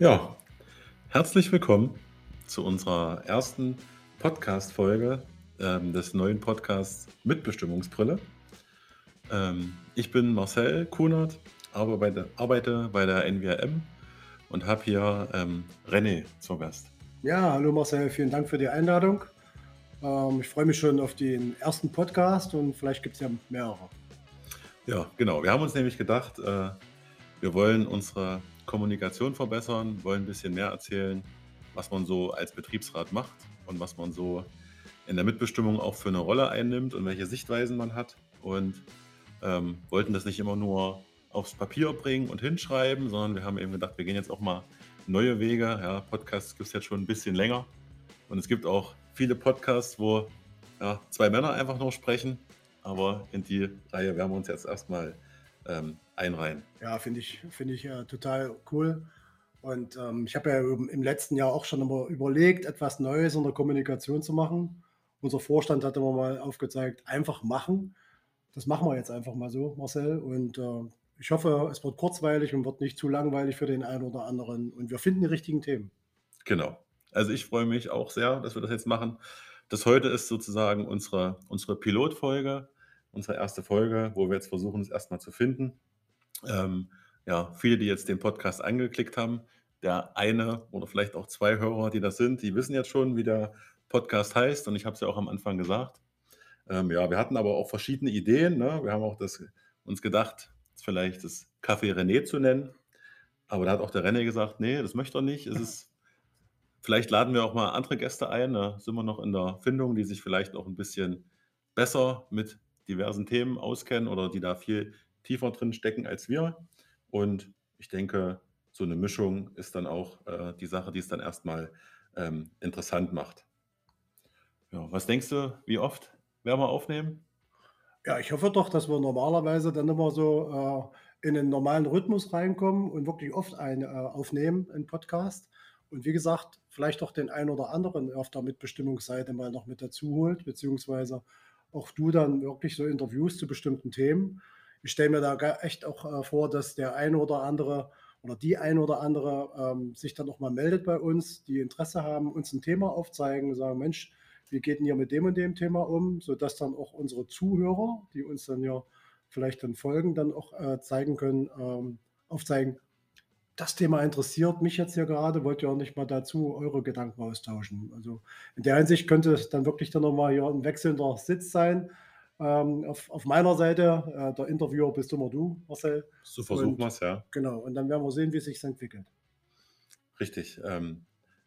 Ja, herzlich willkommen zu unserer ersten Podcast-Folge ähm, des neuen Podcasts Mitbestimmungsbrille. Ähm, ich bin Marcel Kunert, arbeite, arbeite bei der NWRM und habe hier ähm, René zu Gast. Ja, hallo Marcel, vielen Dank für die Einladung. Ähm, ich freue mich schon auf den ersten Podcast und vielleicht gibt es ja mehrere. Ja, genau. Wir haben uns nämlich gedacht, äh, wir wollen unsere Kommunikation verbessern, wollen ein bisschen mehr erzählen, was man so als Betriebsrat macht und was man so in der Mitbestimmung auch für eine Rolle einnimmt und welche Sichtweisen man hat. Und ähm, wollten das nicht immer nur aufs Papier bringen und hinschreiben, sondern wir haben eben gedacht, wir gehen jetzt auch mal neue Wege. Ja, Podcasts gibt es jetzt schon ein bisschen länger. Und es gibt auch viele Podcasts, wo ja, zwei Männer einfach nur sprechen. Aber in die Reihe werden wir uns jetzt erstmal ähm, einreihen. Ja, finde ich, find ich äh, total cool. Und ähm, ich habe ja im letzten Jahr auch schon immer überlegt, etwas Neues in der Kommunikation zu machen. Unser Vorstand hat immer mal aufgezeigt, einfach machen. Das machen wir jetzt einfach mal so, Marcel. Und äh, ich hoffe, es wird kurzweilig und wird nicht zu langweilig für den einen oder anderen. Und wir finden die richtigen Themen. Genau. Also ich freue mich auch sehr, dass wir das jetzt machen. Das heute ist sozusagen unsere, unsere Pilotfolge, unsere erste Folge, wo wir jetzt versuchen, es erstmal zu finden. Ähm, ja, viele, die jetzt den Podcast angeklickt haben, der eine oder vielleicht auch zwei Hörer, die das sind, die wissen jetzt schon, wie der Podcast heißt und ich habe es ja auch am Anfang gesagt. Ähm, ja, wir hatten aber auch verschiedene Ideen. Ne? Wir haben auch das, uns gedacht, vielleicht das Café René zu nennen. Aber da hat auch der René gesagt, nee, das möchte er nicht. Es ist, vielleicht laden wir auch mal andere Gäste ein. Da sind wir noch in der Findung, die sich vielleicht auch ein bisschen besser mit diversen Themen auskennen oder die da viel tiefer drin stecken als wir. Und ich denke, so eine Mischung ist dann auch äh, die Sache, die es dann erstmal ähm, interessant macht. Ja, was denkst du, wie oft werden wir aufnehmen? Ja, ich hoffe doch, dass wir normalerweise dann immer so äh, in einen normalen Rhythmus reinkommen und wirklich oft ein, äh, aufnehmen, einen Podcast. Und wie gesagt, vielleicht auch den einen oder anderen auf der Mitbestimmungsseite mal noch mit dazu holt, beziehungsweise auch du dann wirklich so Interviews zu bestimmten Themen. Ich stelle mir da echt auch äh, vor, dass der eine oder andere oder die eine oder andere ähm, sich dann auch mal meldet bei uns, die Interesse haben, uns ein Thema aufzeigen, sagen, Mensch, wie geht denn ihr mit dem und dem Thema um, sodass dann auch unsere Zuhörer, die uns dann ja vielleicht dann folgen, dann auch äh, zeigen können, ähm, aufzeigen, das Thema interessiert mich jetzt hier gerade, wollt ihr auch nicht mal dazu eure Gedanken austauschen. Also in der Hinsicht könnte es dann wirklich dann nochmal hier ein wechselnder Sitz sein. Ähm, auf, auf, meiner Seite, äh, der Interviewer bist immer du, Marcel. So versuchen wir es, ja. Genau, und dann werden wir sehen, wie es sich entwickelt. Richtig, ähm,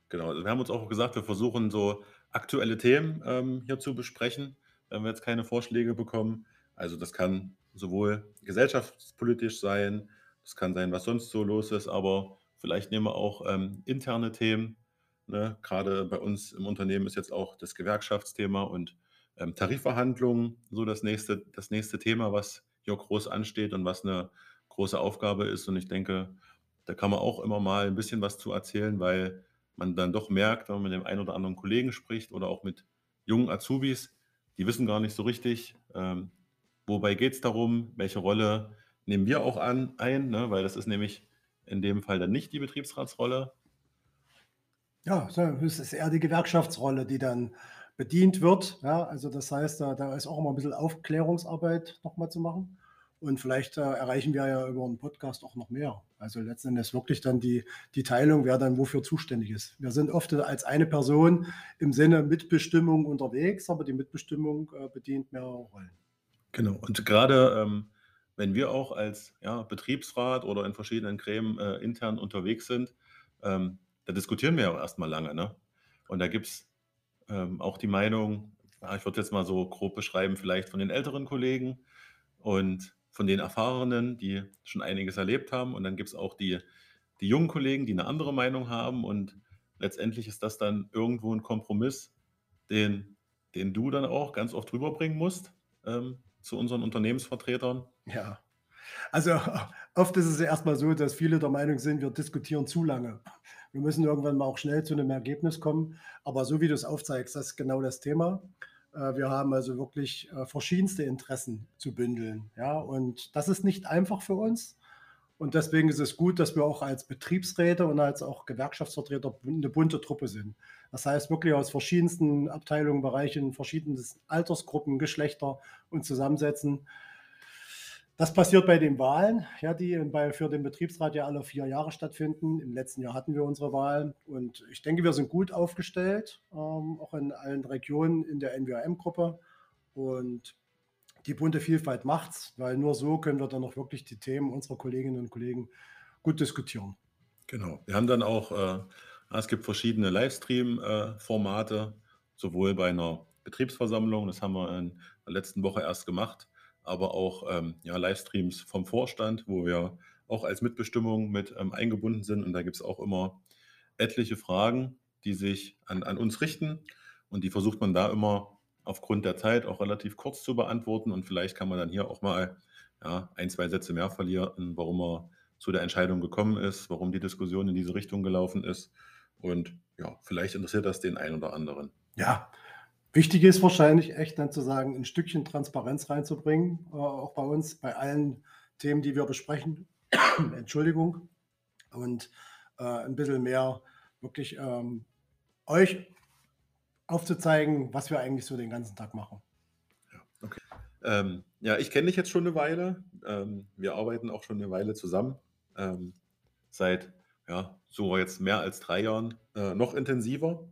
genau. Also wir haben uns auch gesagt, wir versuchen so aktuelle Themen ähm, hier zu besprechen, wenn wir jetzt keine Vorschläge bekommen. Also das kann sowohl gesellschaftspolitisch sein, das kann sein, was sonst so los ist, aber vielleicht nehmen wir auch ähm, interne Themen. Ne? Gerade bei uns im Unternehmen ist jetzt auch das Gewerkschaftsthema und ähm, Tarifverhandlungen so das nächste, das nächste Thema, was hier groß ansteht und was eine große Aufgabe ist. Und ich denke, da kann man auch immer mal ein bisschen was zu erzählen, weil man dann doch merkt, wenn man mit dem einen oder anderen Kollegen spricht oder auch mit jungen Azubis, die wissen gar nicht so richtig, ähm, wobei geht es darum, welche Rolle nehmen wir auch an, ein, ne? weil das ist nämlich in dem Fall dann nicht die Betriebsratsrolle. Ja, es ist eher die Gewerkschaftsrolle, die dann bedient wird. Ja, also das heißt, da, da ist auch immer ein bisschen Aufklärungsarbeit nochmal zu machen. Und vielleicht äh, erreichen wir ja über einen Podcast auch noch mehr. Also letzten Endes wirklich dann die, die Teilung, wer dann wofür zuständig ist. Wir sind oft als eine Person im Sinne Mitbestimmung unterwegs, aber die Mitbestimmung äh, bedient mehrere Rollen. Genau. Und gerade ähm, wenn wir auch als ja, Betriebsrat oder in verschiedenen Gremien äh, intern unterwegs sind, ähm, da diskutieren wir ja erstmal lange. Ne? Und da gibt es ähm, auch die Meinung, ja, ich würde jetzt mal so grob beschreiben, vielleicht von den älteren Kollegen und von den Erfahrenen, die schon einiges erlebt haben. Und dann gibt es auch die, die jungen Kollegen, die eine andere Meinung haben. Und letztendlich ist das dann irgendwo ein Kompromiss, den, den du dann auch ganz oft rüberbringen musst ähm, zu unseren Unternehmensvertretern. Ja. Also oft ist es ja erstmal so, dass viele der Meinung sind, wir diskutieren zu lange. Wir müssen irgendwann mal auch schnell zu einem Ergebnis kommen. Aber so wie du es aufzeigst, das ist genau das Thema. Äh, wir haben also wirklich äh, verschiedenste Interessen zu bündeln. Ja, und das ist nicht einfach für uns. Und deswegen ist es gut, dass wir auch als Betriebsräte und als auch Gewerkschaftsvertreter eine bunte Truppe sind. Das heißt wirklich aus verschiedensten Abteilungen, Bereichen, verschiedenen Altersgruppen, Geschlechter und zusammensetzen. Das passiert bei den Wahlen, ja, die bei, für den Betriebsrat ja alle vier Jahre stattfinden. Im letzten Jahr hatten wir unsere Wahlen und ich denke, wir sind gut aufgestellt, ähm, auch in allen Regionen in der NWM-Gruppe. Und die bunte Vielfalt macht's, weil nur so können wir dann auch wirklich die Themen unserer Kolleginnen und Kollegen gut diskutieren. Genau. Wir haben dann auch, äh, es gibt verschiedene Livestream-Formate, sowohl bei einer Betriebsversammlung, das haben wir in der letzten Woche erst gemacht, aber auch ähm, ja, Livestreams vom Vorstand, wo wir auch als Mitbestimmung mit ähm, eingebunden sind. Und da gibt es auch immer etliche Fragen, die sich an, an uns richten. Und die versucht man da immer aufgrund der Zeit auch relativ kurz zu beantworten. Und vielleicht kann man dann hier auch mal ja, ein, zwei Sätze mehr verlieren, warum er zu der Entscheidung gekommen ist, warum die Diskussion in diese Richtung gelaufen ist. Und ja, vielleicht interessiert das den einen oder anderen. Ja, wichtig ist wahrscheinlich echt dann zu sagen, ein Stückchen Transparenz reinzubringen, äh, auch bei uns, bei allen Themen, die wir besprechen. Entschuldigung. Und äh, ein bisschen mehr wirklich ähm, euch aufzuzeigen, was wir eigentlich so den ganzen Tag machen. Ja, okay. Ähm, ja, ich kenne dich jetzt schon eine Weile. Ähm, wir arbeiten auch schon eine Weile zusammen. Ähm, seit ja, so jetzt mehr als drei Jahren äh, noch intensiver.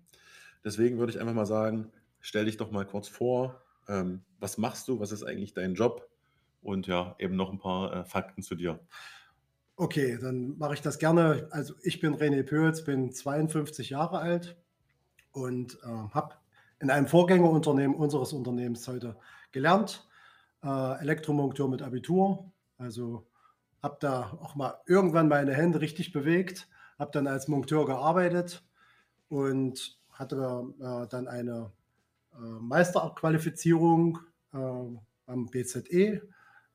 Deswegen würde ich einfach mal sagen, stell dich doch mal kurz vor. Ähm, was machst du? Was ist eigentlich dein Job? Und ja, eben noch ein paar äh, Fakten zu dir. Okay, dann mache ich das gerne. Also ich bin René Pöls, bin 52 Jahre alt, und äh, habe in einem Vorgängerunternehmen unseres Unternehmens heute gelernt, äh, Elektromonteur mit Abitur. Also habe da auch mal irgendwann meine Hände richtig bewegt, habe dann als Monteur gearbeitet und hatte äh, dann eine äh, Meisterqualifizierung äh, am BZE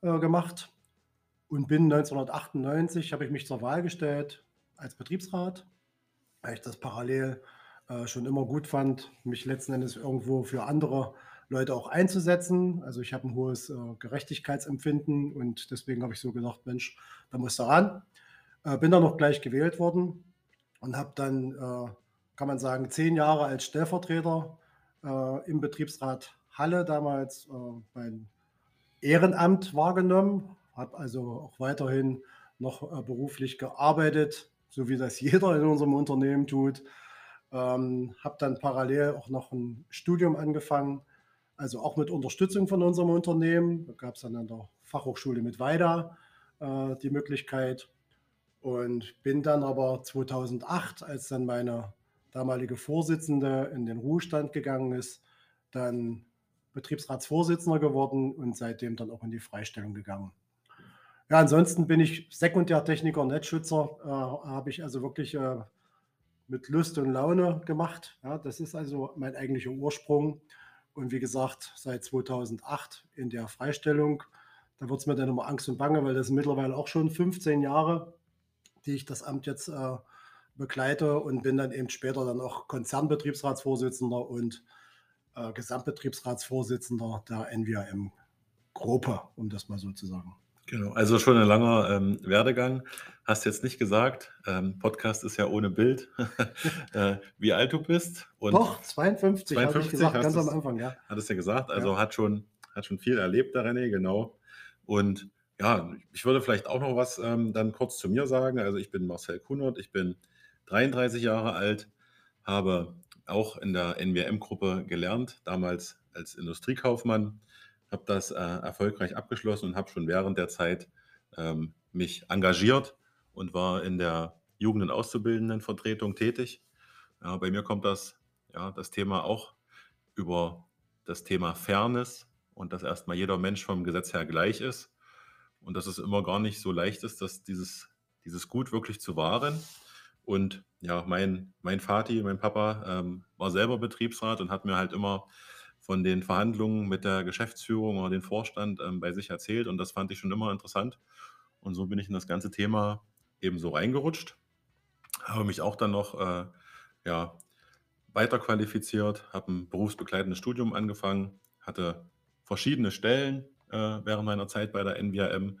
äh, gemacht und bin 1998, habe ich mich zur Wahl gestellt als Betriebsrat, weil ich das parallel äh, schon immer gut fand, mich letzten Endes irgendwo für andere Leute auch einzusetzen. Also ich habe ein hohes äh, Gerechtigkeitsempfinden und deswegen habe ich so gedacht, Mensch, da muss da ran. Äh, bin dann noch gleich gewählt worden und habe dann, äh, kann man sagen, zehn Jahre als Stellvertreter äh, im Betriebsrat Halle damals äh, mein Ehrenamt wahrgenommen, habe also auch weiterhin noch beruflich gearbeitet, so wie das jeder in unserem Unternehmen tut ähm, habe dann parallel auch noch ein Studium angefangen, also auch mit Unterstützung von unserem Unternehmen. Da gab es dann an der Fachhochschule mit Weida äh, die Möglichkeit. Und bin dann aber 2008, als dann meine damalige Vorsitzende in den Ruhestand gegangen ist, dann Betriebsratsvorsitzender geworden und seitdem dann auch in die Freistellung gegangen. Ja, ansonsten bin ich Sekundärtechniker, Netzschützer, äh, habe ich also wirklich äh, mit Lust und Laune gemacht. Ja, das ist also mein eigentlicher Ursprung. Und wie gesagt, seit 2008 in der Freistellung. Da wird es mir dann immer Angst und Bange, weil das sind mittlerweile auch schon 15 Jahre, die ich das Amt jetzt äh, begleite und bin dann eben später dann auch Konzernbetriebsratsvorsitzender und äh, Gesamtbetriebsratsvorsitzender der NWM-Gruppe, um das mal so zu sagen. Genau, also schon ein langer ähm, Werdegang. Hast jetzt nicht gesagt, ähm, Podcast ist ja ohne Bild, äh, wie alt du bist. Und Doch, 52, 52 habe ich gesagt, ganz am Anfang, ja. Hattest du ja gesagt, also ja. hat, schon, hat schon viel erlebt, der René, genau. Und ja, ich würde vielleicht auch noch was ähm, dann kurz zu mir sagen. Also ich bin Marcel Kunert, ich bin 33 Jahre alt, habe auch in der NWM-Gruppe gelernt, damals als Industriekaufmann habe das äh, erfolgreich abgeschlossen und habe schon während der Zeit ähm, mich engagiert und war in der Jugend- und Auszubildendenvertretung tätig. Ja, bei mir kommt das, ja, das Thema auch über das Thema Fairness und dass erstmal jeder Mensch vom Gesetz her gleich ist und dass es immer gar nicht so leicht ist, dass dieses, dieses Gut wirklich zu wahren. Und ja, mein, mein Vati, mein Papa ähm, war selber Betriebsrat und hat mir halt immer von den Verhandlungen mit der Geschäftsführung oder dem Vorstand ähm, bei sich erzählt und das fand ich schon immer interessant. Und so bin ich in das ganze Thema eben so reingerutscht, habe mich auch dann noch äh, ja, weiter qualifiziert, habe ein berufsbegleitendes Studium angefangen, hatte verschiedene Stellen äh, während meiner Zeit bei der NVM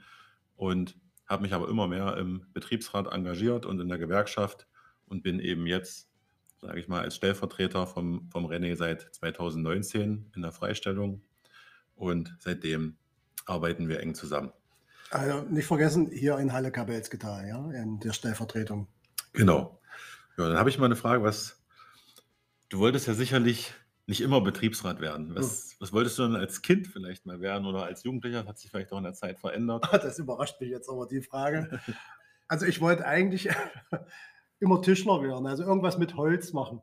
und habe mich aber immer mehr im Betriebsrat engagiert und in der Gewerkschaft und bin eben jetzt, sage ich mal, als Stellvertreter vom, vom René seit 2019 in der Freistellung und seitdem arbeiten wir eng zusammen. Also nicht vergessen, hier in Halle Kabelsgetal, ja, in der Stellvertretung. Genau. Ja, dann habe ich mal eine Frage, was du wolltest ja sicherlich nicht immer Betriebsrat werden. Hm. Was, was wolltest du denn als Kind vielleicht mal werden oder als Jugendlicher? Hat sich vielleicht auch in der Zeit verändert? Das überrascht mich jetzt aber die Frage. Also ich wollte eigentlich immer Tischler werden, also irgendwas mit Holz machen.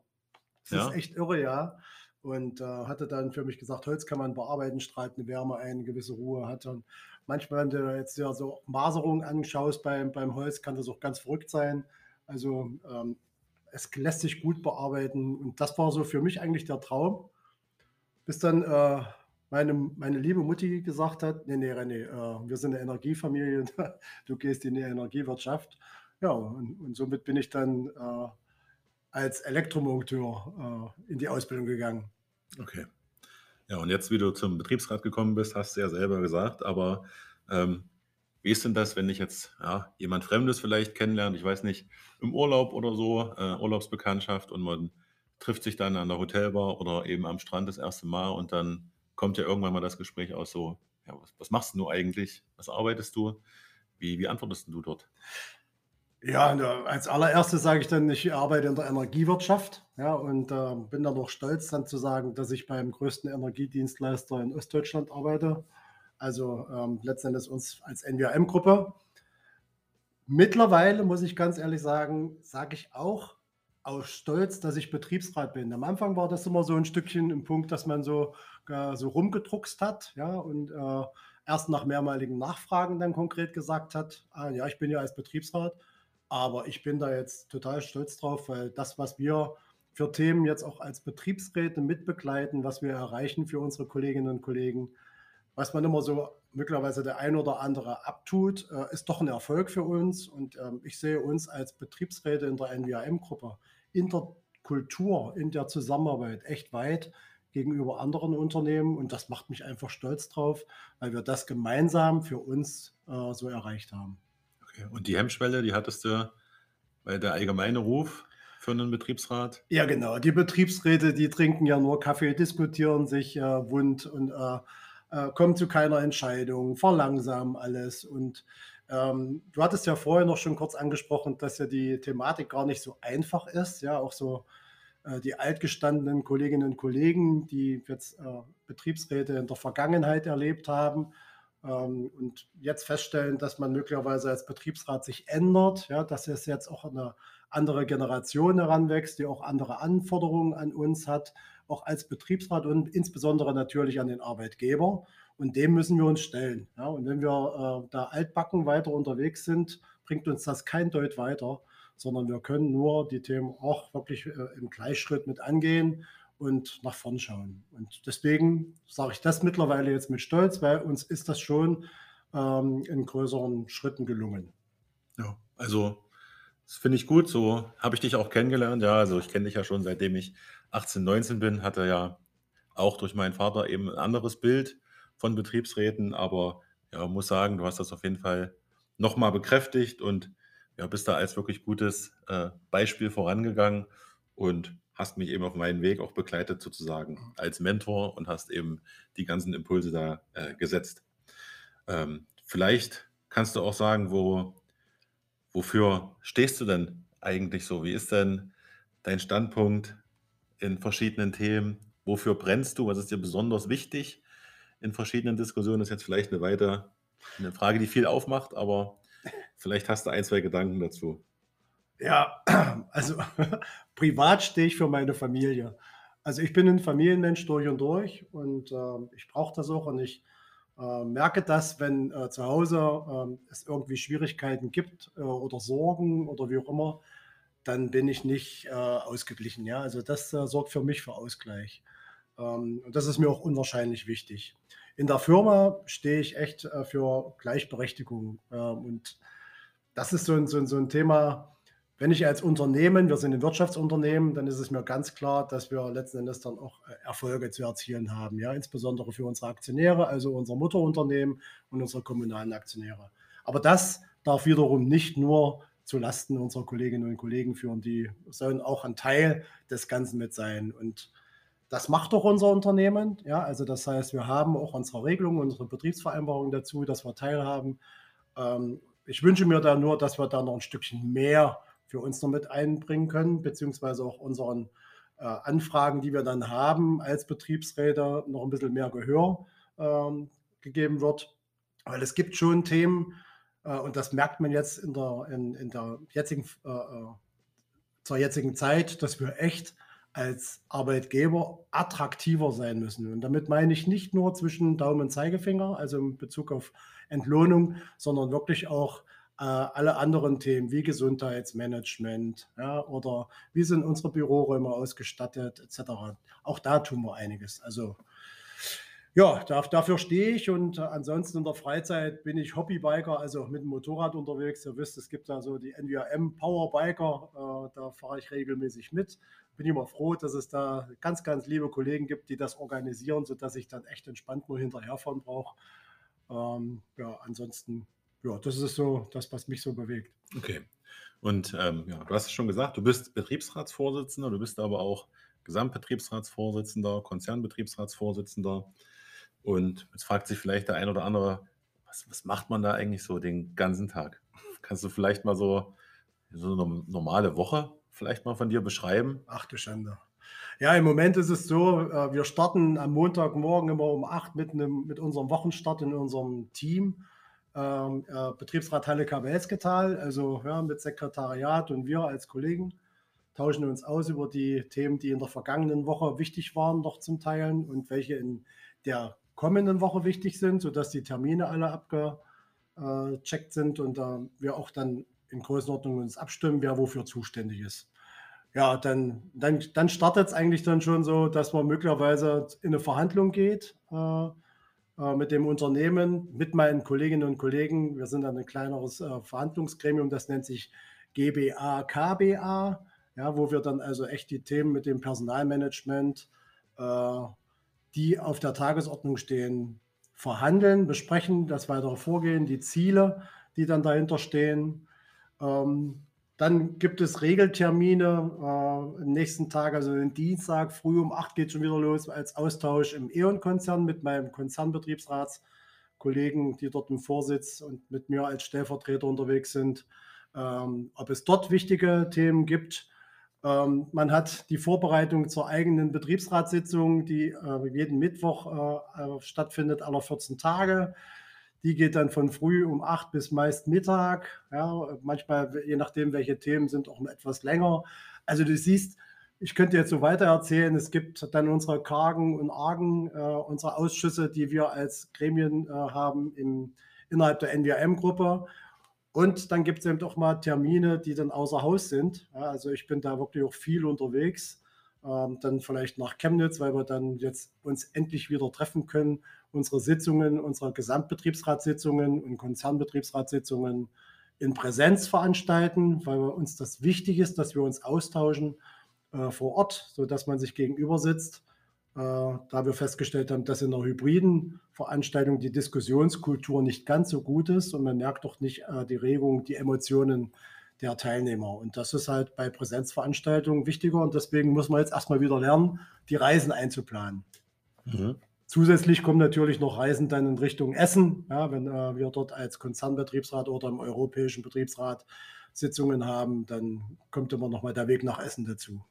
Das Ja, ist echt irre, ja. Und äh, hatte dann für mich gesagt, Holz kann man bearbeiten, strahlt eine Wärme ein, eine gewisse Ruhe hat. Und manchmal, wenn du jetzt ja so Maserungen anschaust beim, beim Holz, kann das auch ganz verrückt sein. Also ähm, es lässt sich gut bearbeiten. Und das war so für mich eigentlich der Traum. Bis dann äh, meine, meine liebe Mutti gesagt hat, nee, nee, René, äh, wir sind eine Energiefamilie, du gehst in die Energiewirtschaft. Ja, und, und somit bin ich dann äh, als Elektromonteur äh, in die Ausbildung gegangen. okay. Ja, und jetzt, wie du zum Betriebsrat gekommen bist, hast du ja selber gesagt, aber ähm, wie ist denn das, wenn ich jetzt ja, jemand Fremdes vielleicht kennenlernt, ich weiß nicht, im Urlaub oder so, äh, Urlaubsbekanntschaft und man trifft sich dann an der Hotelbar oder eben am Strand das erste Mal und dann kommt ja irgendwann mal das Gespräch aus so, ja, was, was machst du eigentlich? Was arbeitest du? Wie, wie antwortest du dort? Ja, als allererstes sage ich dann, ich arbeite in der Energiewirtschaft, ja, und äh, bin dann auch stolz, dann zu sagen, dass ich beim größten Energiedienstleister in Ostdeutschland arbeite. Also ähm, letztendlich uns als NWM-Gruppe. Mittlerweile muss ich ganz ehrlich sagen, sage ich auch aus Stolz, dass ich Betriebsrat bin. Am Anfang war das immer so ein Stückchen im Punkt, dass man so, äh, so rumgedruckst hat, ja, und äh, erst nach mehrmaligen Nachfragen dann konkret gesagt hat, ah, ja, ich bin ja als Betriebsrat, aber ich bin da jetzt total stolz drauf, weil das, was wir für Themen jetzt auch als Betriebsräte mitbegleiten, was wir erreichen für unsere Kolleginnen und Kollegen, was man immer so möglicherweise der ein oder andere abtut, äh, ist doch ein Erfolg für uns. Und ähm, ich sehe uns als Betriebsräte in der NWAM-Gruppe, in der Kultur, in der Zusammenarbeit echt weit gegenüber anderen Unternehmen. Und das macht mich einfach stolz drauf, weil wir das gemeinsam für uns äh, so erreicht haben. Okay. Und die Hemmschwelle, die hattest du, weil der allgemeine Ruf für einen Betriebsrat? Ja, genau. Die Betriebsräte, die trinken ja nur Kaffee, diskutieren sich äh, wund und äh, äh, kommen zu keiner Entscheidung, verlangsamen alles. Und ähm, du hattest ja vorher noch schon kurz angesprochen, dass ja die Thematik gar nicht so einfach ist. Ja, auch so äh, die altgestandenen Kolleginnen und Kollegen, die jetzt äh, Betriebsräte in der Vergangenheit erlebt haben und jetzt feststellen, dass man möglicherweise als Betriebsrat sich ändert, ja, dass es jetzt auch eine andere Generation heranwächst, die auch andere Anforderungen an uns hat, auch als Betriebsrat und insbesondere natürlich an den Arbeitgeber. Und dem müssen wir uns stellen. Ja, und wenn wir äh, da altbacken weiter unterwegs sind, bringt uns das kein Deut weiter, sondern wir können nur die Themen auch wirklich äh, im Gleichschritt mit angehen und nach vorn schauen. Und deswegen sage ich das mittlerweile jetzt mit Stolz, weil uns ist das schon ähm, in größeren Schritten gelungen. Ja, also das finde ich gut. So habe ich dich auch kennengelernt. Ja, also ich kenne dich ja schon seitdem ich 18, 19 bin, hatte ja auch durch meinen Vater eben ein anderes Bild von Betriebsräten, aber ja, muss sagen, du hast das auf jeden Fall nochmal bekräftigt und ja, bist da als wirklich gutes äh, Beispiel vorangegangen und hast mich eben auf meinen Weg auch begleitet sozusagen als Mentor und hast eben die ganzen Impulse da äh, gesetzt. Ähm, vielleicht kannst du auch sagen, wo, wofür stehst du denn eigentlich so? Wie ist denn dein Standpunkt in verschiedenen Themen? Wofür brennst du? Was ist dir besonders wichtig in verschiedenen Diskussionen? Das ist jetzt vielleicht eine weiter eine Frage, die viel aufmacht, aber vielleicht hast du ein, zwei Gedanken dazu. Ja, also privat stehe ich für meine Familie. Also ich bin ein Familienmensch durch und durch und äh, ich brauche das auch und ich äh, merke das, wenn äh, zu Hause äh, es irgendwie Schwierigkeiten gibt äh, oder Sorgen oder wie auch immer, dann bin ich nicht äh, ausgeglichen. Ja, also das äh, sorgt für mich für Ausgleich. Ähm, und das ist mir auch unwahrscheinlich wichtig. In der Firma stehe ich echt für Gleichberechtigung. Ähm, und das ist so ein, so ein, so ein Thema, wenn ich als Unternehmen, wir sind ein Wirtschaftsunternehmen, dann ist es mir ganz klar, dass wir letzten Endes dann auch äh, Erfolge zu erzielen haben. Ja, insbesondere für unsere Aktionäre, also unser Mutterunternehmen und unsere kommunalen Aktionäre. Aber das darf wiederum nicht nur zu Lasten unserer Kolleginnen und Kollegen führen. Die sollen auch ein Teil des Ganzen mit sein. Und das macht doch unser Unternehmen. Ja, also das heißt, wir haben auch unsere Regelungen, unsere Betriebsvereinbarungen dazu, dass wir teilhaben. Ähm, ich wünsche mir da nur, dass wir da noch ein Stückchen mehr für uns noch mit einbringen können, beziehungsweise auch unseren äh, Anfragen, die wir dann haben als Betriebsräte, noch ein bisschen mehr Gehör ähm, gegeben wird. Weil es gibt schon Themen, äh, und das merkt man jetzt in der, in, in der jetzigen, äh, äh, zur jetzigen Zeit, dass wir echt als Arbeitgeber attraktiver sein müssen. Und damit meine ich nicht nur zwischen Daumen und Zeigefinger, also in Bezug auf Entlohnung, sondern wirklich auch äh, alle anderen Themen wie Gesundheitsmanagement ja, oder wie sind unsere Büroräume ausgestattet etc. Auch da tun wir einiges. Also ja, dafür stehe ich und äh, ansonsten in der Freizeit bin ich Hobbybiker, also mit dem Motorrad unterwegs. Ihr wisst, es gibt da so die NWM Powerbiker, äh, da fahre ich regelmäßig mit. Bin immer froh, dass es da ganz, ganz liebe Kollegen gibt, die das organisieren, sodass ich dann echt entspannt nur hinterherfahren brauche. Ähm, ja, ansonsten, ja, das ist so das, was mich so bewegt. Okay. Und ähm, ja, du hast es schon gesagt, du bist Betriebsratsvorsitzender, du bist aber auch Gesamtbetriebsratsvorsitzender, Konzernbetriebsratsvorsitzender. Und jetzt fragt sich vielleicht der ein oder andere, was, was macht man da eigentlich so den ganzen Tag? Kannst du vielleicht mal so, so eine normale Woche vielleicht mal von dir beschreiben? Ach du Schande. Ja, im Moment ist es so, äh, wir starten am Montagmorgen immer um 8 mit, einem, mit unserem Wochenstart in unserem Team. Ähm, äh, Betriebsrat Halle Kabelsketal, also ja, mit Sekretariat und wir als Kollegen tauschen uns aus über die Themen, die in der vergangenen Woche wichtig waren, noch zum Teilen und welche in der kommenden Woche wichtig sind, sodass die Termine alle abgecheckt sind und äh, wir auch dann in Größenordnung uns abstimmen, wer wofür zuständig ist. Ja, dann, dann, dann startet es eigentlich dann schon so, dass man möglicherweise in eine Verhandlung geht äh, äh, mit dem Unternehmen, mit meinen Kolleginnen und Kollegen. Wir sind dann ein kleineres äh, Verhandlungsgremium, das nennt sich GBA, KBA, ja, wo wir dann also echt die Themen mit dem Personalmanagement, äh, die auf der Tagesordnung stehen, verhandeln, besprechen, das weitere Vorgehen, die Ziele, die dann dahinter stehen. Ähm, dann gibt es Regeltermine äh, am nächsten Tag, also den Dienstag früh um 8 geht schon wieder los als Austausch im E.ON-Konzern mit meinem Konzernbetriebsratskollegen, die dort im Vorsitz und mit mir als Stellvertreter unterwegs sind, ähm, ob es dort wichtige Themen gibt. Ähm, man hat die Vorbereitung zur eigenen Betriebsratssitzung, die äh, jeden Mittwoch äh, stattfindet, aller 14 Tage. Die geht dann von früh um 8 bis meist Mittag. Ja, manchmal, je nachdem, welche Themen sind, auch etwas länger. Also du siehst, ich könnte jetzt so weiter erzählen, es gibt dann unsere Kargen und Argen, äh, unsere Ausschüsse, die wir als Gremien äh, haben im, innerhalb der NWM-Gruppe. Und dann gibt es eben doch mal Termine, die dann außer Haus sind. Ja, also ich bin da wirklich auch viel unterwegs. Ähm, dann vielleicht nach Chemnitz, weil wir dann jetzt uns endlich wieder treffen können, unsere Sitzungen, unsere Gesamtbetriebsratssitzungen und Konzernbetriebsratssitzungen in Präsenz veranstalten, weil uns das wichtig ist, dass wir uns austauschen äh, vor Ort, sodass man sich gegenüber sitzt. Äh, da wir festgestellt haben, dass in einer hybriden Veranstaltung die Diskussionskultur nicht ganz so gut ist und man merkt doch nicht äh, die Regung, die Emotionen der Teilnehmer. Und das ist halt bei Präsenzveranstaltungen wichtiger und deswegen muss man jetzt erstmal wieder lernen, die Reisen einzuplanen. Mhm. Zusätzlich kommen natürlich noch Reisen dann in Richtung Essen, ja, wenn äh, wir dort als Konzernbetriebsrat oder im Europäischen Betriebsrat Sitzungen haben, dann kommt immer noch mal der Weg nach Essen dazu.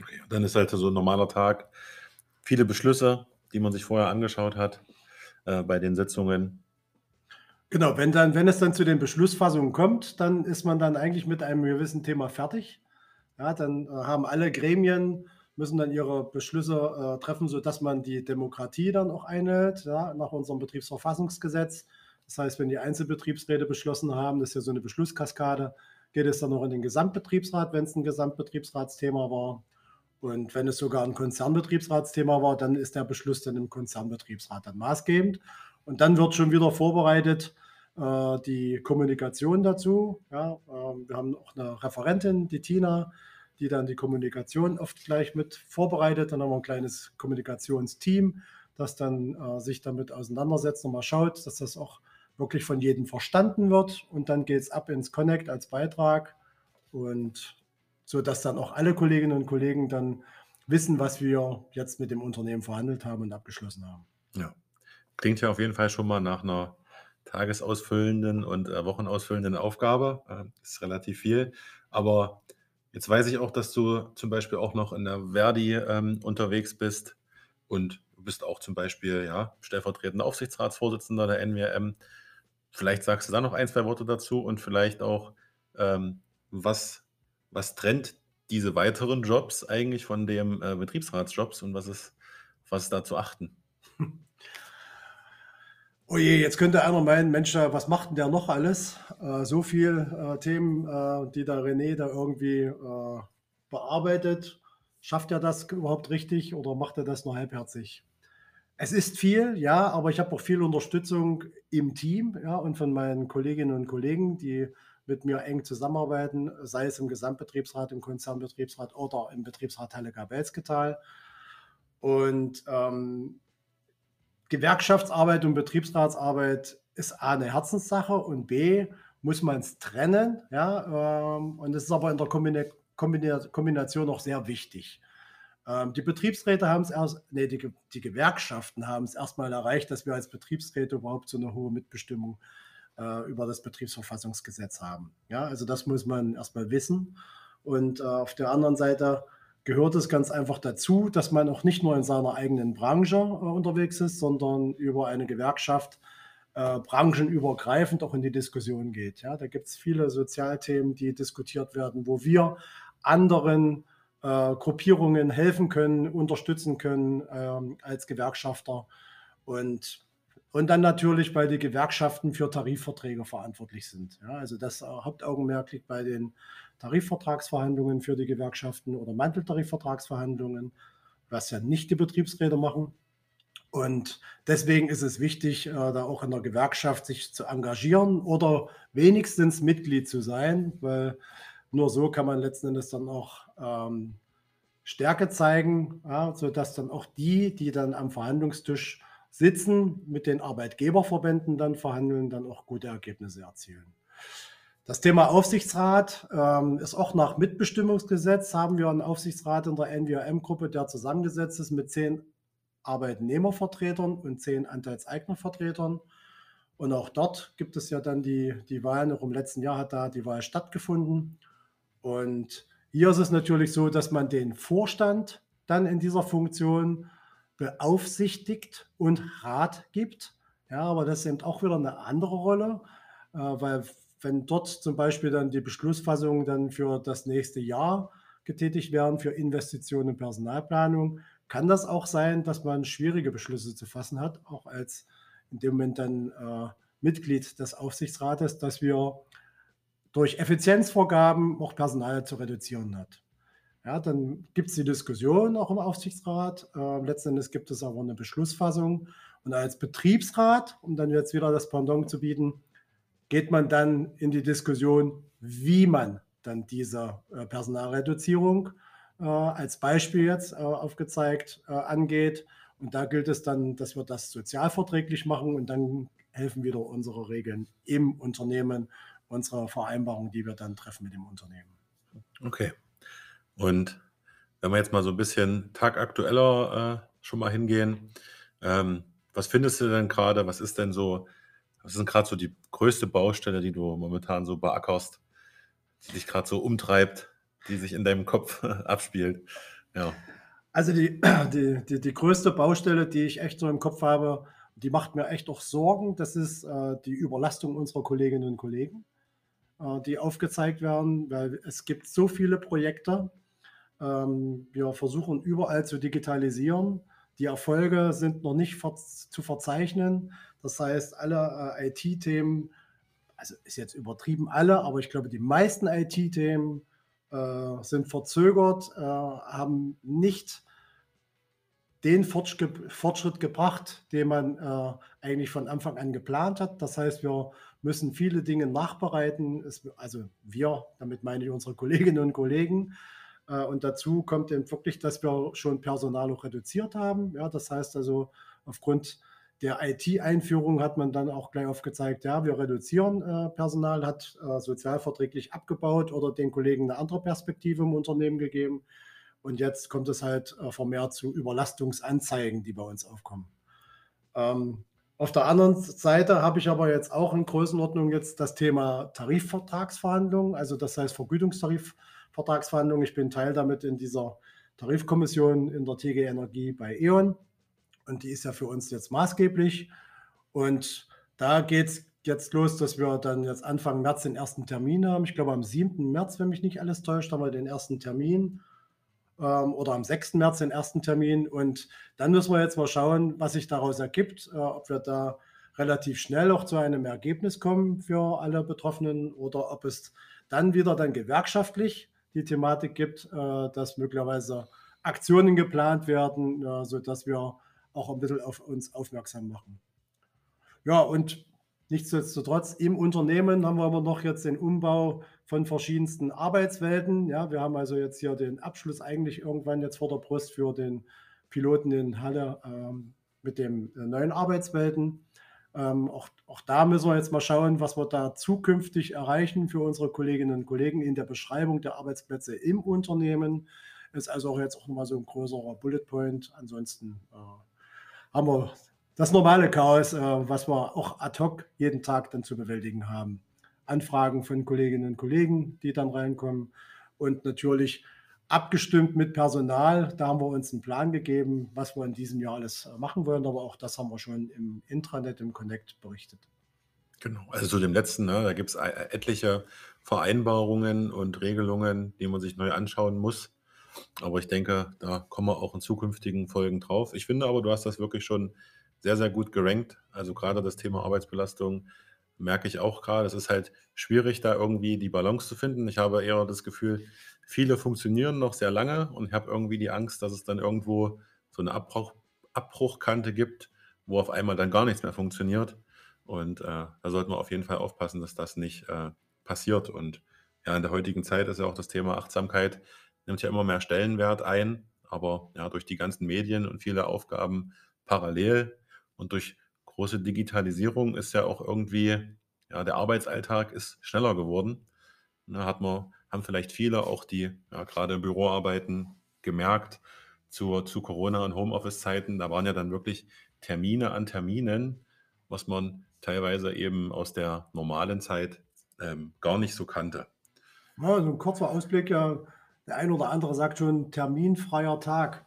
Okay, dann ist halt so ein normaler Tag. Viele Beschlüsse, die man sich vorher angeschaut hat äh, bei den Sitzungen. Genau, wenn, dann, wenn es dann zu den Beschlussfassungen kommt, dann ist man dann eigentlich mit einem gewissen Thema fertig. Ja, dann äh, haben alle Gremien, müssen dann ihre Beschlüsse äh, treffen, sodass man die Demokratie dann auch einhält, ja, nach unserem Betriebsverfassungsgesetz. Das heißt, wenn die Einzelbetriebsräte beschlossen haben, das ist ja so eine Beschlusskaskade, geht es dann noch in den Gesamtbetriebsrat, wenn es ein Gesamtbetriebsratsthema war. Und wenn es sogar ein Konzernbetriebsratsthema war, dann ist der Beschluss dann im Konzernbetriebsrat dann maßgebend. Und dann wird schon wieder vorbereitet äh, die Kommunikation dazu. Ja, äh, wir haben auch eine Referentin, die Tina, die dann die Kommunikation oft gleich mit vorbereitet. Dann haben wir ein kleines Kommunikationsteam, das dann äh, sich damit auseinandersetzt und mal schaut, dass das auch wirklich von jedem verstanden wird und dann geht es ab ins Connect als Beitrag und so dass dann auch alle Kolleginnen und Kollegen dann wissen, was wir jetzt mit dem Unternehmen verhandelt haben und abgeschlossen haben. Ja, klingt ja auf jeden Fall schon mal nach einer tagesausfüllenden und äh, wochenausfüllenden Aufgabe. Äh, ist relativ viel. Aber jetzt weiß ich auch, dass du zum Beispiel auch noch in der Verdi ähm, unterwegs bist und du bist auch zum Beispiel ja, stellvertretender Aufsichtsratsvorsitzender der NWM. Vielleicht sagst du da noch ein, zwei Worte dazu und vielleicht auch, ähm, was, was trennt diese weiteren Jobs eigentlich von dem äh, Betriebsratsjobs und was ist, was ist da zu achten? Oh je, jetzt könnte einer meinen, Mensch, was macht denn der noch alles? Äh, so viel äh, Themen, äh, die der René da irgendwie äh, bearbeitet. Schafft er das überhaupt richtig oder macht er das nur halbherzig? Es ist viel, ja, aber ich habe auch viel Unterstützung im Team ja, und von meinen Kolleginnen und Kollegen, die mit mir eng zusammenarbeiten, sei es im Gesamtbetriebsrat, im Konzernbetriebsrat oder im Betriebsrat Halle Gabelsketal. Und ähm, Gewerkschaftsarbeit und Betriebsratsarbeit ist A eine Herzenssache und B muss man es trennen. Ja, ähm, und das ist aber in der Kombination auch sehr wichtig. Ähm, die Betriebsräte haben es erst, nee, die, die Gewerkschaften haben es erstmal erreicht, dass wir als Betriebsräte überhaupt so eine hohe Mitbestimmung äh, über das Betriebsverfassungsgesetz haben. Ja, also das muss man erstmal wissen. Und äh, auf der anderen Seite gehört es ganz einfach dazu, dass man auch nicht nur in seiner eigenen Branche äh, unterwegs ist, sondern über eine Gewerkschaft äh, branchenübergreifend auch in die Diskussion geht. Ja, da gibt es viele Sozialthemen, die diskutiert werden, wo wir anderen äh, Gruppierungen helfen können, unterstützen können ähm, als Gewerkschafter. Und und dann natürlich, weil die Gewerkschaften für Tarifverträge verantwortlich sind. Ja, also das Hauptaugenmerk liegt bei den Tarifvertragsverhandlungen für die Gewerkschaften oder Manteltarifvertragsverhandlungen, was ja nicht die Betriebsräte machen. Und deswegen ist es wichtig, äh, da auch in der Gewerkschaft sich zu engagieren oder wenigstens Mitglied zu sein, weil nur so kann man letzten Endes dann auch ähm, Stärke zeigen, ja, sodass dann auch die, die dann am Verhandlungstisch sitzen, mit den Arbeitgeberverbänden dann verhandeln, dann auch gute Ergebnisse erzielen. Das Thema Aufsichtsrat ähm, ist auch nach Mitbestimmungsgesetz, haben wir einen Aufsichtsrat in der NWM-Gruppe, der zusammengesetzt ist mit zehn Arbeitnehmervertretern und zehn Anteilseignervertretern. Und auch dort gibt es ja dann die, die Wahlen, auch im letzten Jahr hat da die Wahl stattgefunden. Und hier ist es natürlich so, dass man den Vorstand dann in dieser Funktion beaufsichtigt und Rat gibt. Ja, aber das ist eben auch wieder eine andere Rolle, äh, weil wenn dort zum Beispiel dann die Beschlussfassungen dann für das nächste Jahr getätigt werden, für Investitionen und Personalplanung, kann das auch sein, dass man schwierige Beschlüsse zu fassen hat, auch als in dem Moment dann äh, Mitglied des Aufsichtsrates, dass wir durch Effizienzvorgaben auch Personal zu reduzieren hat. Ja, dann gibt es die Diskussion auch im Aufsichtsrat. Äh, letzten Endes gibt es aber eine Beschlussfassung. Und als Betriebsrat, um dann jetzt wieder das Pendant zu bieten, geht man dann in die Diskussion, wie man dann diese äh, Personalreduzierung äh, als Beispiel jetzt äh, aufgezeigt angeht. Und da gilt es dann, dass wir das sozialverträglich machen und dann helfen wieder unsere Regeln im Unternehmen, unsere Vereinbarungen, die wir dann treffen mit dem Unternehmen. Okay. Und wenn wir jetzt mal so ein bisschen tagaktueller äh, schon mal hingehen, ähm, was findest du denn gerade? Was ist denn so, was ist denn gerade so die größte Baustelle, die du momentan so beackerst, die dich gerade so umtreibt, die sich in deinem Kopf abspielt? Ja. Also die, die, die, die, größte Baustelle, die ich echt so im Kopf habe, die macht mir echt auch Sorgen, das ist äh, die Überlastung unserer Kolleginnen und Kollegen, äh, die aufgezeigt werden, weil es gibt so viele Projekte, ähm, wir versuchen überall zu digitalisieren. Die Erfolge sind noch nicht zu verzeichnen. Das heißt, alle äh, IT-Themen, also ist jetzt übertrieben alle, aber ich glaube, die meisten IT-Themen äh, sind verzögert, äh, haben nicht den Fortschritt gebracht, den man äh, eigentlich von Anfang an geplant hat. Das heißt, wir müssen viele Dinge nachbereiten. Also wir, damit meine ich unsere Kolleginnen und Kollegen, und dazu kommt eben wirklich, dass wir schon Personal auch reduziert haben. Ja, das heißt also, aufgrund der IT-Einführung hat man dann auch gleich aufgezeigt, ja, wir reduzieren äh, Personal, hat äh, sozialverträglich abgebaut oder den Kollegen eine andere Perspektive im Unternehmen gegeben. Und jetzt kommt es halt äh, vermehrt zu Überlastungsanzeigen, die bei uns aufkommen. Ähm, auf der anderen Seite habe ich aber jetzt auch in Größenordnung jetzt das Thema Tarifvertragsverhandlungen, also das heißt Vergütungstarifvertragsverhandlungen. Ich bin Teil damit in dieser Tarifkommission in der TG Energie bei E.ON und die ist ja für uns jetzt maßgeblich. Und da geht es jetzt los, dass wir dann jetzt Anfang März den ersten Termin haben. Ich glaube, am 7. März, wenn mich nicht alles täuscht, haben wir den ersten Termin ähm, oder am 6. März den ersten Termin. Und dann müssen wir jetzt mal schauen, was sich daraus ergibt, äh, ob wir da relativ schnell auch zu einem Ergebnis kommen für alle Betroffenen oder ob es dann wieder dann gewerkschaftlich die Thematik gibt, äh, dass möglicherweise Aktionen geplant werden, äh, sodass wir auch ein bisschen auf uns aufmerksam machen. Ja, und nichtsdestotrotz im Unternehmen haben wir aber noch jetzt den Umbau von verschiedensten Arbeitswelten. Ja, wir haben also jetzt hier den Abschluss eigentlich irgendwann jetzt vor der Brust für den Piloten in Halle ähm, mit den äh, neuen Arbeitswelten. Ähm, auch, auch da müssen wir jetzt mal schauen, was wir da zukünftig erreichen für unsere Kolleginnen und Kollegen in der Beschreibung der Arbeitsplätze im Unternehmen. Ist also auch jetzt auch nochmal so ein größerer Bullet Point. Ansonsten äh, haben wir das normale Chaos, äh, was wir auch ad hoc jeden Tag dann zu bewältigen haben. Anfragen von Kolleginnen und Kollegen, die dann reinkommen und natürlich abgestimmt mit Personal. Da haben wir uns einen Plan gegeben, was wir in diesem Jahr alles äh, machen wollen, aber auch das haben wir schon im Intranet, im Connect berichtet. Genau, also zu dem letzten, ne, da gibt es etliche Vereinbarungen und Regelungen, die man sich neu anschauen muss. Aber ich denke, da kommen wir auch in zukünftigen Folgen drauf. Ich finde aber, du hast das wirklich schon sehr, sehr gut gerankt. Also gerade das Thema Arbeitsbelastung merke ich auch gerade. Es ist halt schwierig, da irgendwie die Balance zu finden. Ich habe eher das Gefühl, viele funktionieren noch sehr lange und ich habe irgendwie die Angst, dass es dann irgendwo so eine Abbruch, Abbruchkante gibt, wo auf einmal dann gar nichts mehr funktioniert. Und äh, da sollten wir auf jeden Fall aufpassen, dass das nicht äh, passiert. Und ja, in der heutigen Zeit ist ja auch das Thema Achtsamkeit nimmt ja immer mehr Stellenwert ein, aber ja, durch die ganzen Medien und viele Aufgaben parallel und durch große Digitalisierung ist ja auch irgendwie, ja, der Arbeitsalltag ist schneller geworden. Da hat man, haben vielleicht viele auch die, ja, gerade Büroarbeiten gemerkt, zu, zu Corona- und Homeoffice-Zeiten, da waren ja dann wirklich Termine an Terminen, was man teilweise eben aus der normalen Zeit ähm, gar nicht so kannte. Ja, so ein kurzer Ausblick, ja, der ein oder andere sagt schon terminfreier Tag.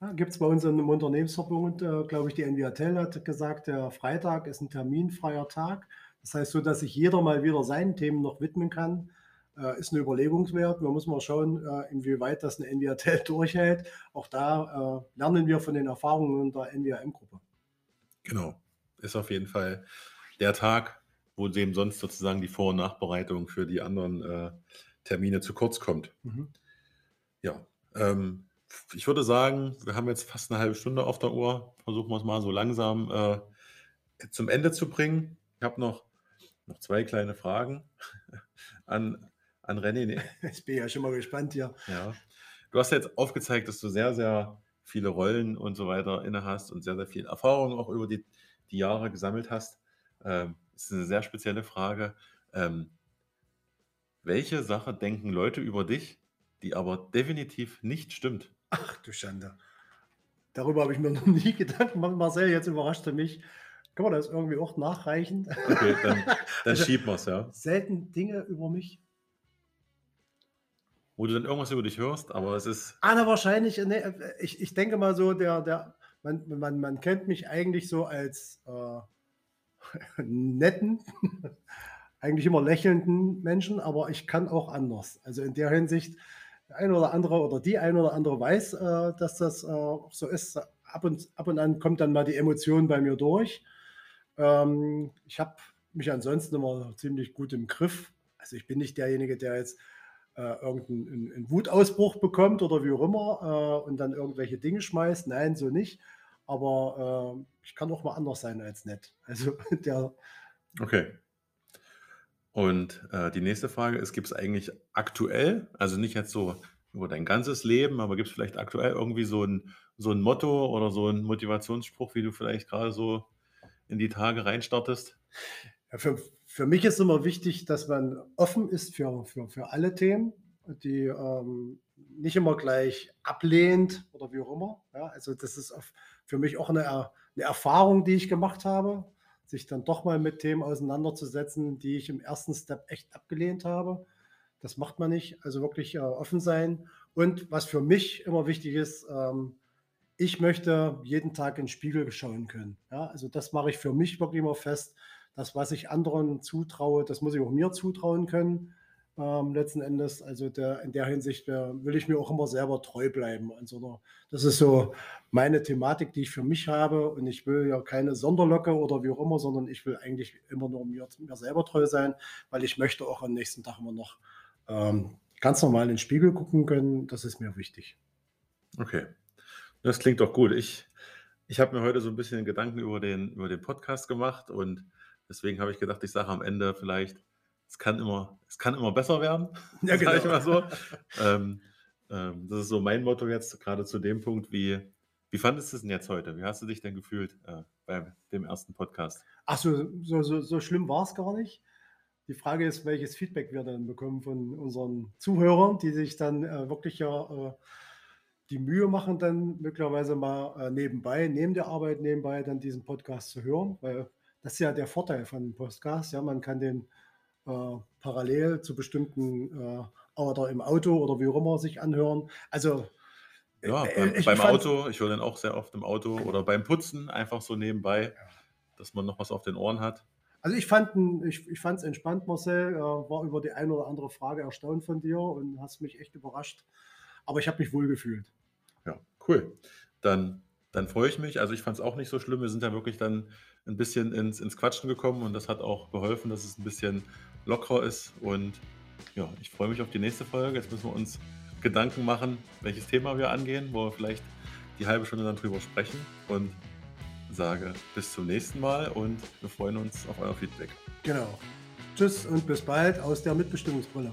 Ja, Gibt es bei uns in einem Unternehmensverbund, äh, glaube ich, die NVATEL hat gesagt, der Freitag ist ein terminfreier Tag. Das heißt so, dass sich jeder mal wieder seinen Themen noch widmen kann. Äh, ist eine Überlegungswert. Wir müssen mal schauen, äh, inwieweit das eine NVATEL durchhält. Auch da äh, lernen wir von den Erfahrungen der NVAM-Gruppe. Genau, ist auf jeden Fall der Tag, wo dem sonst sozusagen die Vor- und Nachbereitung für die anderen äh, Termine zu kurz kommt. Mhm. Ja, ähm, ich würde sagen, wir haben jetzt fast eine halbe Stunde auf der Uhr. Versuchen wir es mal so langsam äh, zum Ende zu bringen. Ich habe noch, noch zwei kleine Fragen an, an René. Ich bin ja schon mal gespannt hier. Ja. Du hast jetzt aufgezeigt, dass du sehr, sehr viele Rollen und so weiter inne hast und sehr, sehr viel Erfahrung auch über die, die Jahre gesammelt hast. Ähm, das ist eine sehr spezielle Frage. Ähm, welche Sache denken Leute über dich, die aber definitiv nicht stimmt? Ach du Schande. Darüber habe ich mir noch nie Gedanken gemacht. Marcel, jetzt überrascht er mich. Kann man das irgendwie auch nachreichen? Okay, dann, dann also, schieben wir es, ja. Selten Dinge über mich. Wo du dann irgendwas über dich hörst, aber es ist. Ah, na, wahrscheinlich. Ne, ich, ich denke mal so, der, der, man, man, man kennt mich eigentlich so als äh, netten, eigentlich immer lächelnden Menschen, aber ich kann auch anders. Also in der Hinsicht, der eine oder andere oder die eine oder andere weiß, äh, dass das äh, so ist. Ab und, ab und an kommt dann mal die Emotion bei mir durch. Ähm, ich habe mich ansonsten immer ziemlich gut im Griff. Also ich bin nicht derjenige, der jetzt äh, irgendeinen einen Wutausbruch bekommt oder wie auch immer äh, und dann irgendwelche Dinge schmeißt. Nein, so nicht. Aber äh, ich kann auch mal anders sein als nett. Also der. Okay. Und äh, die nächste Frage ist, gibt es eigentlich aktuell, also nicht jetzt so über dein ganzes Leben, aber gibt es vielleicht aktuell irgendwie so einen so ein Motto oder so ein Motivationsspruch, wie du vielleicht gerade so in die Tage reinstartest? Ja, für, für mich ist immer wichtig, dass man offen ist für, für, für alle Themen, die ähm, nicht immer gleich ablehnt oder wie auch immer. Ja, also das ist für mich auch eine, eine Erfahrung, die ich gemacht habe, sich dann doch mal mit Themen auseinanderzusetzen, die ich im ersten Step echt abgelehnt habe. Das macht man nicht. Also wirklich äh, offen sein. Und was für mich immer wichtig ist, ähm, ich möchte jeden Tag in den Spiegel schauen können. Ja, also das mache ich für mich wirklich immer fest. Das, was ich anderen zutraue, das muss ich auch mir zutrauen können. Ähm, letzten Endes, also der, in der Hinsicht äh, will ich mir auch immer selber treu bleiben. Also das ist so meine Thematik, die ich für mich habe. Und ich will ja keine Sonderlocke oder wie auch immer, sondern ich will eigentlich immer nur mir, mir selber treu sein, weil ich möchte auch am nächsten Tag immer noch ähm, ganz normal in den Spiegel gucken können. Das ist mir wichtig. Okay. Das klingt doch gut. Ich, ich habe mir heute so ein bisschen Gedanken über den, über den Podcast gemacht und deswegen habe ich gedacht, ich sage am Ende vielleicht, es kann immer, es kann immer besser werden. Ja, genau. ich mal so. ähm, ähm, das ist so mein Motto jetzt, gerade zu dem Punkt, wie, wie fandest du es denn jetzt heute? Wie hast du dich denn gefühlt äh, bei dem ersten Podcast? Ach so, so, so, so schlimm war es gar nicht. Die Frage ist, welches Feedback wir dann bekommen von unseren Zuhörern, die sich dann äh, wirklich ja äh, die Mühe machen, dann möglicherweise mal äh, nebenbei, neben der Arbeit nebenbei, dann diesen Podcast zu hören, weil das ist ja der Vorteil von dem Podcast. Ja, man kann den äh, parallel zu bestimmten äh, oder im Auto oder wie auch immer sich anhören. Also ja, äh, beim, beim Auto, ich höre den auch sehr oft im Auto oder beim Putzen einfach so nebenbei, dass man noch was auf den Ohren hat. Also ich fand ich, ich es entspannt, Marcel. Äh, war über die eine oder andere Frage erstaunt von dir und hast mich echt überrascht. Aber ich habe mich wohl gefühlt. Ja, cool. Dann, dann freue ich mich. Also ich fand es auch nicht so schlimm. Wir sind ja wirklich dann ein bisschen ins, ins Quatschen gekommen und das hat auch geholfen, dass es ein bisschen lockerer ist. Und ja, ich freue mich auf die nächste Folge. Jetzt müssen wir uns Gedanken machen, welches Thema wir angehen, wo wir vielleicht die halbe Stunde dann drüber sprechen. Und sage bis zum nächsten Mal und wir freuen uns auf euer Feedback. Genau. Tschüss und bis bald aus der Mitbestimmungsbrille.